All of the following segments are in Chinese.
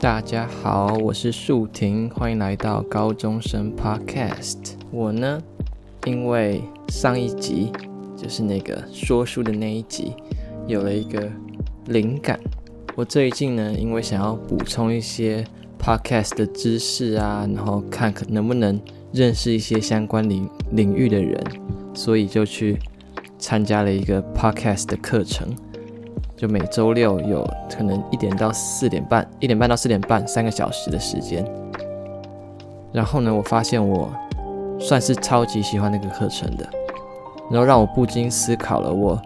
大家好，我是树婷，欢迎来到高中生 Podcast。我呢，因为上一集就是那个说书的那一集，有了一个灵感。我最近呢，因为想要补充一些 podcast 的知识啊，然后看可能不能认识一些相关领领域的人，所以就去参加了一个 podcast 的课程。就每周六有可能一点到四点半，一点半到四点半，三个小时的时间。然后呢，我发现我算是超级喜欢那个课程的，然后让我不禁思考了我。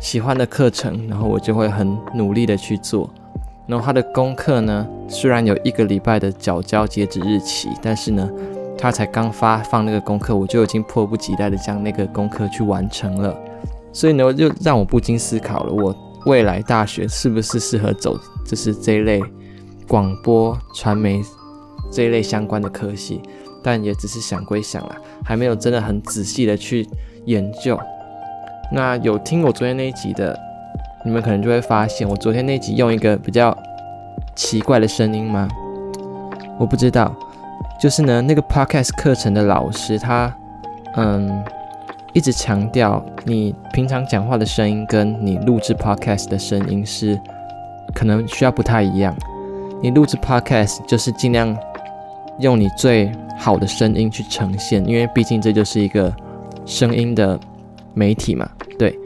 喜欢的课程，然后我就会很努力的去做。然后他的功课呢，虽然有一个礼拜的缴交截止日期，但是呢，他才刚发放那个功课，我就已经迫不及待的将那个功课去完成了。所以呢，就让我不禁思考了，我未来大学是不是适合走就是这一类广播传媒这一类相关的科系？但也只是想归想了，还没有真的很仔细的去研究。那有听我昨天那一集的，你们可能就会发现，我昨天那集用一个比较奇怪的声音吗？我不知道，就是呢，那个 podcast 课程的老师他，嗯，一直强调你平常讲话的声音跟你录制 podcast 的声音是可能需要不太一样。你录制 podcast 就是尽量用你最好的声音去呈现，因为毕竟这就是一个声音的媒体嘛。对，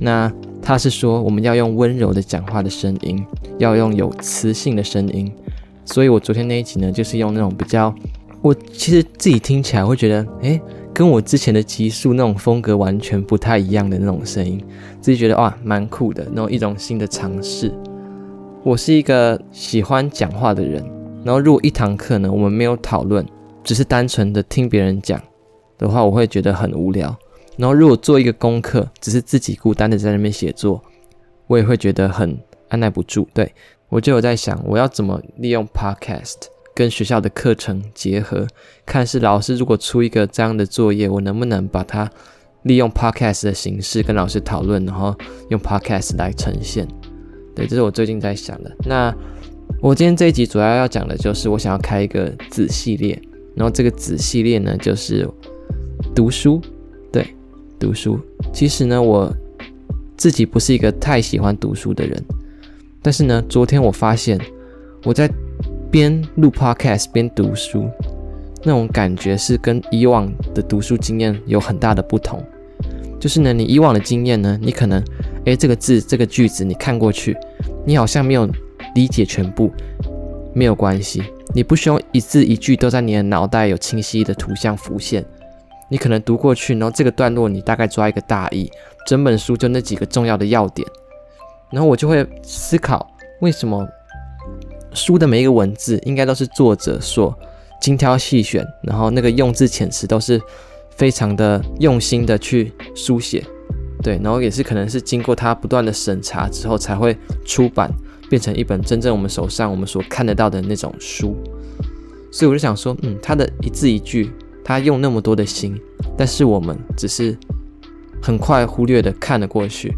那他是说我们要用温柔的讲话的声音，要用有磁性的声音。所以我昨天那一集呢，就是用那种比较，我其实自己听起来会觉得，诶，跟我之前的极速那种风格完全不太一样的那种声音，自己觉得哇，蛮酷的，那种一种新的尝试。我是一个喜欢讲话的人，然后如果一堂课呢，我们没有讨论，只是单纯的听别人讲的话，我会觉得很无聊。然后，如果做一个功课，只是自己孤单的在那边写作，我也会觉得很按捺不住。对，我就有在想，我要怎么利用 Podcast 跟学校的课程结合，看是老师如果出一个这样的作业，我能不能把它利用 Podcast 的形式跟老师讨论，然后用 Podcast 来呈现。对，这是我最近在想的。那我今天这一集主要要讲的就是，我想要开一个子系列，然后这个子系列呢，就是读书。对读书，其实呢，我自己不是一个太喜欢读书的人，但是呢，昨天我发现我在边录 podcast 边读书，那种感觉是跟以往的读书经验有很大的不同。就是呢，你以往的经验呢，你可能，诶，这个字这个句子你看过去，你好像没有理解全部，没有关系，你不需要一字一句都在你的脑袋有清晰的图像浮现。你可能读过去，然后这个段落你大概抓一个大意，整本书就那几个重要的要点，然后我就会思考，为什么书的每一个文字应该都是作者所精挑细选，然后那个用字遣词都是非常的用心的去书写，对，然后也是可能是经过他不断的审查之后才会出版，变成一本真正我们手上我们所看得到的那种书，所以我就想说，嗯，他的一字一句。他用那么多的心，但是我们只是很快忽略的看了过去，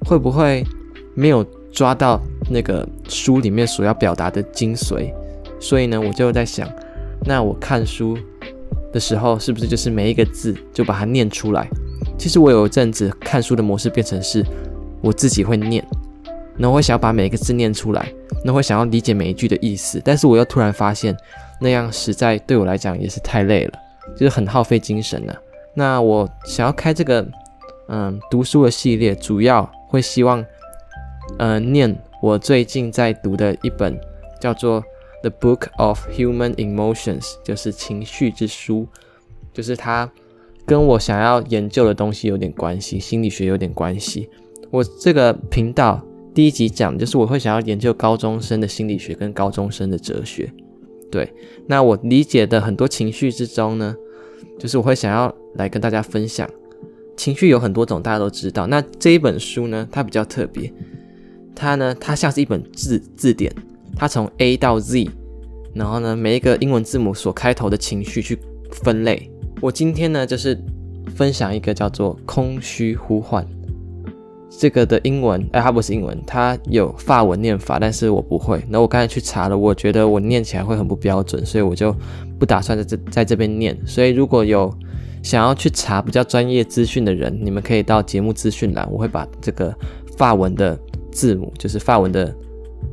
会不会没有抓到那个书里面所要表达的精髓？所以呢，我就在想，那我看书的时候，是不是就是每一个字就把它念出来？其实我有一阵子看书的模式变成是我自己会念，然后我会想要把每一个字念出来，然后会想要理解每一句的意思，但是我又突然发现。那样实在对我来讲也是太累了，就是很耗费精神呢。那我想要开这个嗯读书的系列，主要会希望嗯念我最近在读的一本叫做《The Book of Human Emotions》，就是情绪之书，就是它跟我想要研究的东西有点关系，心理学有点关系。我这个频道第一集讲就是我会想要研究高中生的心理学跟高中生的哲学。对，那我理解的很多情绪之中呢，就是我会想要来跟大家分享。情绪有很多种，大家都知道。那这一本书呢，它比较特别，它呢，它像是一本字字典，它从 A 到 Z，然后呢，每一个英文字母所开头的情绪去分类。我今天呢，就是分享一个叫做“空虚呼唤”这个的英文，哎，它不是英文，它有法文念法，但是我不会。那我刚才去查了，我觉得我念起来会很不标准，所以我就不打算在这在这边念。所以如果有想要去查比较专业资讯的人，你们可以到节目资讯栏，我会把这个法文的字母，就是法文的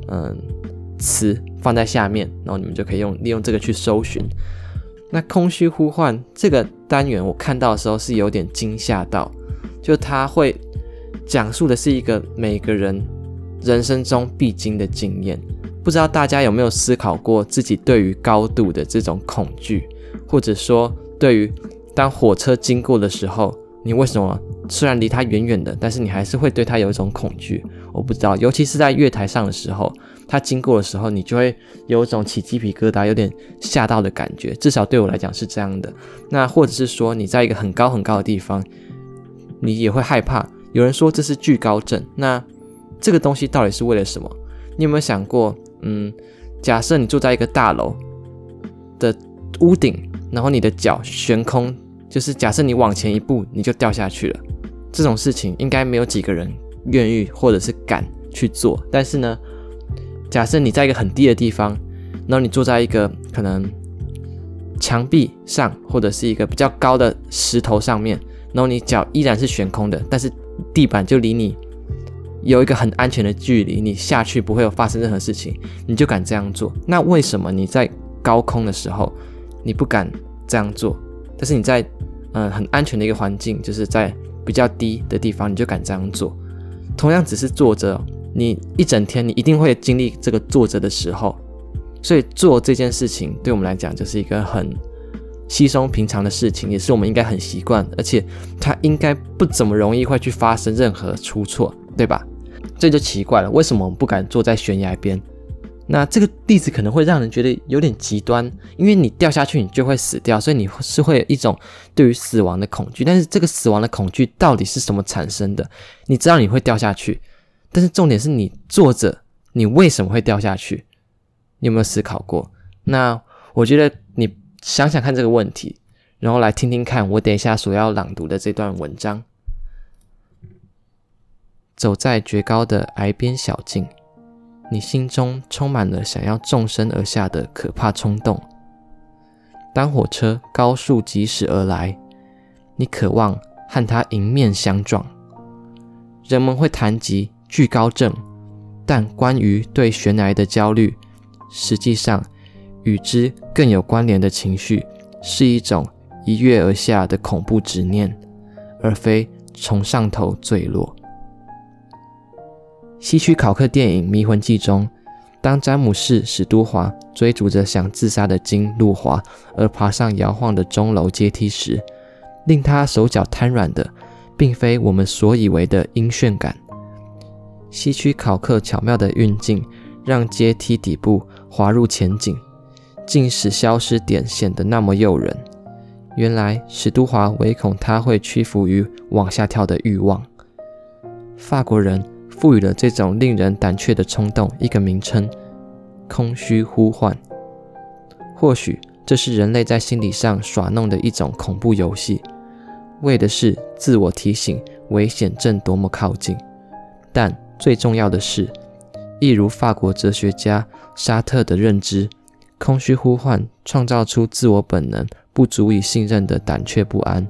嗯词放在下面，然后你们就可以用利用这个去搜寻。那空虚呼唤这个单元，我看到的时候是有点惊吓到，就他会。讲述的是一个每个人人生中必经的经验，不知道大家有没有思考过自己对于高度的这种恐惧，或者说对于当火车经过的时候，你为什么虽然离它远远的，但是你还是会对它有一种恐惧？我不知道，尤其是在月台上的时候，它经过的时候，你就会有一种起鸡皮疙瘩、有点吓到的感觉。至少对我来讲是这样的。那或者是说你在一个很高很高的地方，你也会害怕。有人说这是惧高症，那这个东西到底是为了什么？你有没有想过？嗯，假设你住在一个大楼的屋顶，然后你的脚悬空，就是假设你往前一步你就掉下去了，这种事情应该没有几个人愿意或者是敢去做。但是呢，假设你在一个很低的地方，然后你坐在一个可能墙壁上或者是一个比较高的石头上面，然后你脚依然是悬空的，但是地板就离你有一个很安全的距离，你下去不会有发生任何事情，你就敢这样做。那为什么你在高空的时候你不敢这样做？但是你在嗯很安全的一个环境，就是在比较低的地方，你就敢这样做？同样只是坐着，你一整天你一定会经历这个坐着的时候，所以做这件事情对我们来讲就是一个很。稀松平常的事情，也是我们应该很习惯，而且它应该不怎么容易会去发生任何出错，对吧？这就奇怪了，为什么我们不敢坐在悬崖边？那这个例子可能会让人觉得有点极端，因为你掉下去，你就会死掉，所以你是会有一种对于死亡的恐惧。但是这个死亡的恐惧到底是什么产生的？你知道你会掉下去，但是重点是你坐着，你为什么会掉下去？你有没有思考过？那我觉得你。想想看这个问题，然后来听听看我等一下所要朗读的这段文章。走在绝高的崖边小径，你心中充满了想要纵身而下的可怕冲动。当火车高速疾驶而来，你渴望和它迎面相撞。人们会谈及惧高症，但关于对悬崖的焦虑，实际上。与之更有关联的情绪，是一种一跃而下的恐怖执念，而非从上头坠落。西区考克电影《迷魂记》中，当詹姆士·史都华追逐着想自杀的金·路华而爬上摇晃的钟楼阶梯时，令他手脚瘫软的，并非我们所以为的晕眩感。西区考克巧妙的运镜，让阶梯底部滑入前景。竟使消失点显得那么诱人。原来史都华唯恐他会屈服于往下跳的欲望。法国人赋予了这种令人胆怯的冲动一个名称——空虚呼唤。或许这是人类在心理上耍弄的一种恐怖游戏，为的是自我提醒危险正多么靠近。但最重要的是，一如法国哲学家沙特的认知。空虚呼唤创造出自我本能不足以信任的胆怯不安，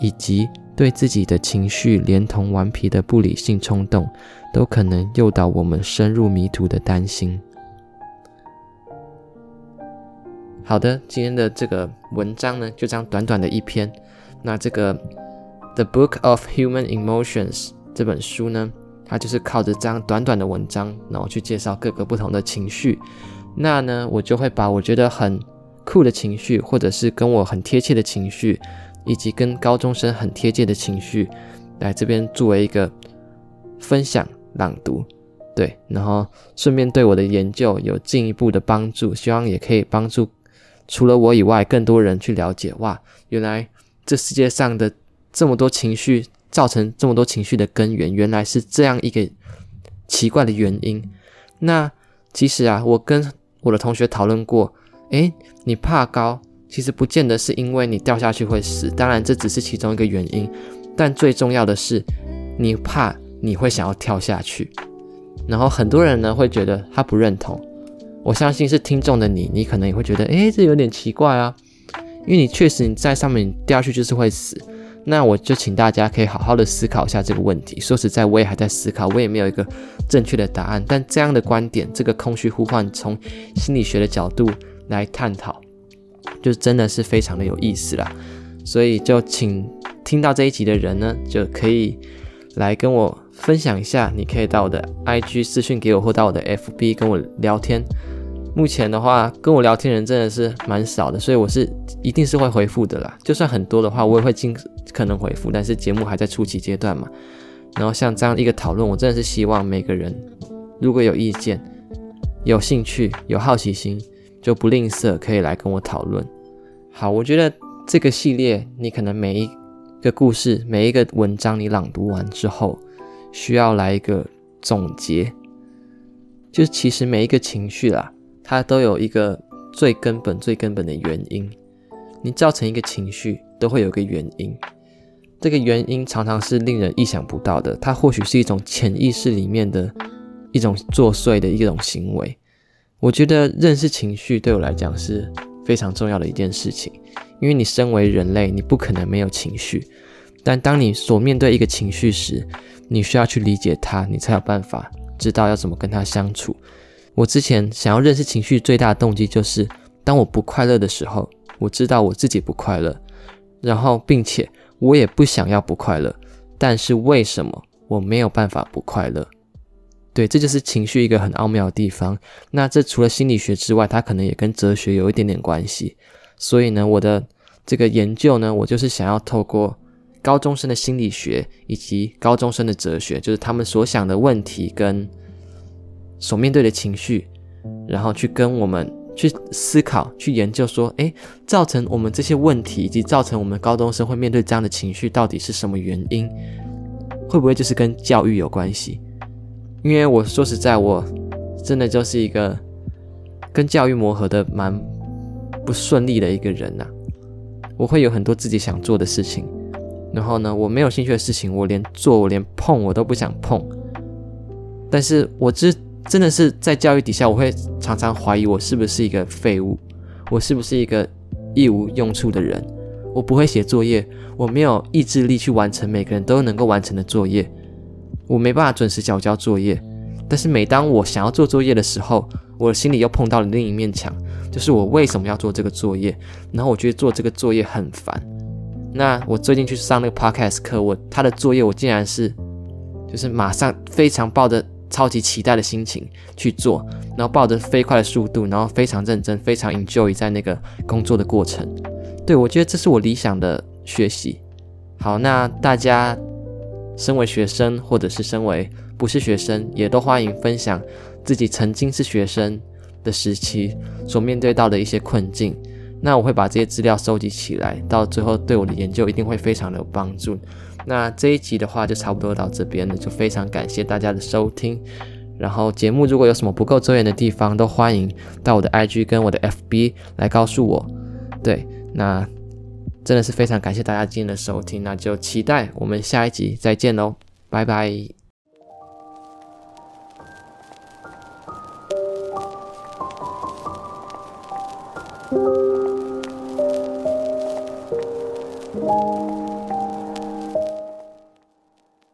以及对自己的情绪连同顽皮的不理性冲动，都可能诱导我们深入迷途的担心。好的，今天的这个文章呢，就这样短短的一篇。那这个《The Book of Human Emotions》这本书呢，它就是靠着这样短短的文章，然后去介绍各个不同的情绪。那呢，我就会把我觉得很酷的情绪，或者是跟我很贴切的情绪，以及跟高中生很贴切的情绪，来这边作为一个分享朗读，对，然后顺便对我的研究有进一步的帮助，希望也可以帮助除了我以外更多人去了解，哇，原来这世界上的这么多情绪造成这么多情绪的根源，原来是这样一个奇怪的原因。那其实啊，我跟我的同学讨论过，诶，你怕高其实不见得是因为你掉下去会死，当然这只是其中一个原因，但最重要的是，你怕你会想要跳下去。然后很多人呢会觉得他不认同，我相信是听众的你，你可能也会觉得，诶，这有点奇怪啊，因为你确实你在上面掉下去就是会死。那我就请大家可以好好的思考一下这个问题。说实在，我也还在思考，我也没有一个正确的答案。但这样的观点，这个空虚呼唤，从心理学的角度来探讨，就真的是非常的有意思啦。所以就请听到这一集的人呢，就可以来跟我分享一下。你可以到我的 IG 私讯给我，或到我的 FB 跟我聊天。目前的话，跟我聊天人真的是蛮少的，所以我是一定是会回复的啦。就算很多的话，我也会尽可能回复。但是节目还在初期阶段嘛，然后像这样一个讨论，我真的是希望每个人如果有意见、有兴趣、有好奇心，就不吝啬可以来跟我讨论。好，我觉得这个系列，你可能每一个故事、每一个文章你朗读完之后，需要来一个总结，就是其实每一个情绪啦。它都有一个最根本、最根本的原因。你造成一个情绪，都会有个原因。这个原因常常是令人意想不到的。它或许是一种潜意识里面的一种作祟的一种行为。我觉得认识情绪对我来讲是非常重要的一件事情。因为你身为人类，你不可能没有情绪。但当你所面对一个情绪时，你需要去理解它，你才有办法知道要怎么跟它相处。我之前想要认识情绪最大的动机就是，当我不快乐的时候，我知道我自己不快乐，然后并且我也不想要不快乐，但是为什么我没有办法不快乐？对，这就是情绪一个很奥妙的地方。那这除了心理学之外，它可能也跟哲学有一点点关系。所以呢，我的这个研究呢，我就是想要透过高中生的心理学以及高中生的哲学，就是他们所想的问题跟。所面对的情绪，然后去跟我们去思考、去研究，说，诶，造成我们这些问题，以及造成我们高中生会面对这样的情绪，到底是什么原因？会不会就是跟教育有关系？因为我说实在，我真的就是一个跟教育磨合的蛮不顺利的一个人呐、我会有很多自己想做的事情，然后呢，我没有兴趣的事情，我连做，我连碰，我都不想碰。但是我知。真的是在教育底下，我会常常怀疑我是不是一个废物，我是不是一个一无用处的人。我不会写作业，我没有意志力去完成每个人都能够完成的作业，我没办法准时交交作业。但是每当我想要做作业的时候，我的心里又碰到了另一面墙，就是我为什么要做这个作业？然后我觉得做这个作业很烦。那我最近去上那个 podcast 课，我他的作业我竟然是，就是马上非常抱着。超级期待的心情去做，然后抱着飞快的速度，然后非常认真，非常 enjoy 在那个工作的过程。对，我觉得这是我理想的学习。好，那大家身为学生，或者是身为不是学生，也都欢迎分享自己曾经是学生的时期所面对到的一些困境。那我会把这些资料收集起来，到最后对我的研究一定会非常的有帮助。那这一集的话就差不多到这边了，就非常感谢大家的收听。然后节目如果有什么不够周延的地方，都欢迎到我的 IG 跟我的 FB 来告诉我。对，那真的是非常感谢大家今天的收听，那就期待我们下一集再见喽，拜拜。